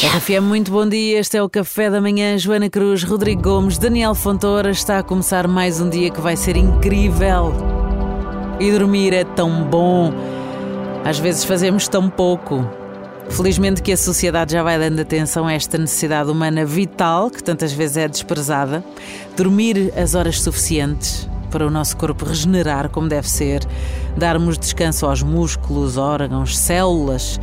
RFM, muito bom dia. Este é o Café da Manhã. Joana Cruz, Rodrigo Gomes, Daniel Fontoura. Está a começar mais um dia que vai ser incrível. E dormir é tão bom. Às vezes fazemos tão pouco. Felizmente que a sociedade já vai dando atenção a esta necessidade humana vital, que tantas vezes é desprezada. Dormir as horas suficientes para o nosso corpo regenerar como deve ser, darmos descanso aos músculos, órgãos, células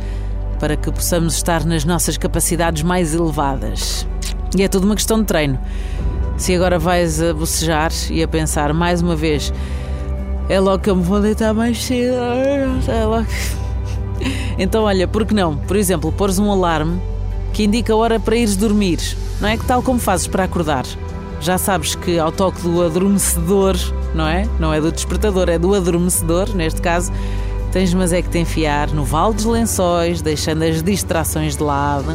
para que possamos estar nas nossas capacidades mais elevadas. E é tudo uma questão de treino. Se agora vais a bocejar e a pensar mais uma vez, é logo que eu me vou deitar mais cedo, é logo. Então, olha, por que não? Por exemplo, pôres um alarme que indica a hora para ires dormir. Não é que tal como fazes para acordar? Já sabes que ao toque do adormecedor, não é? Não é do despertador, é do adormecedor, neste caso Tens mas é que te enfiar no vale dos lençóis, deixando as distrações de lado,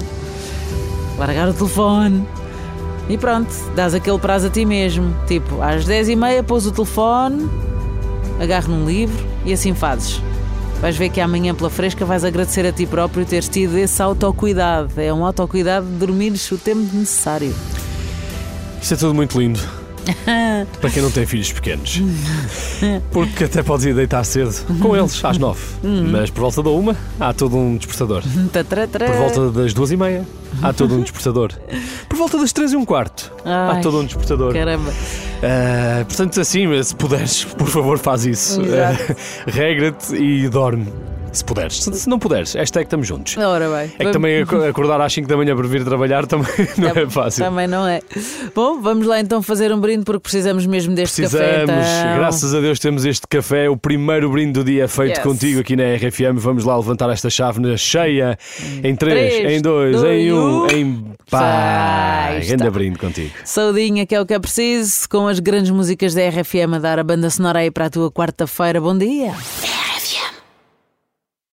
largar o telefone e pronto, dás aquele prazo a ti mesmo. Tipo, às 10h30 pôs o telefone, agarro num livro e assim fazes. Vais ver que amanhã pela fresca vais agradecer a ti próprio teres tido esse autocuidado. É um autocuidado de dormires o tempo necessário. Isso é tudo muito lindo. Para quem não tem filhos pequenos. Porque até podes ir deitar cedo com eles às nove. Mas por volta da uma há todo um despertador. Por volta das duas e meia há todo um despertador. Por volta das três e um quarto há Ai, todo um despertador. Caramba. Ah, portanto, assim, se puderes, por favor, faz isso. Ah, Regra-te e dorme. Se puderes. Se, se não puderes, esta é que estamos juntos. Ora bem. É que também ac- acordar às 5 da manhã para vir trabalhar também não é fácil. Também não é. Bom, vamos lá então fazer um brinde porque precisamos mesmo deste café. Precisamos, então. graças a Deus temos este café, o primeiro brinde do dia feito Yes. contigo aqui na RFM. Vamos lá levantar esta chávena cheia em 3, Três, em 2, dois, em 1, um, em está. Grande brinde contigo. Saudinha, que é o que é preciso, com as grandes músicas da RFM a dar a banda sonora aí para a tua quarta-feira. Bom dia.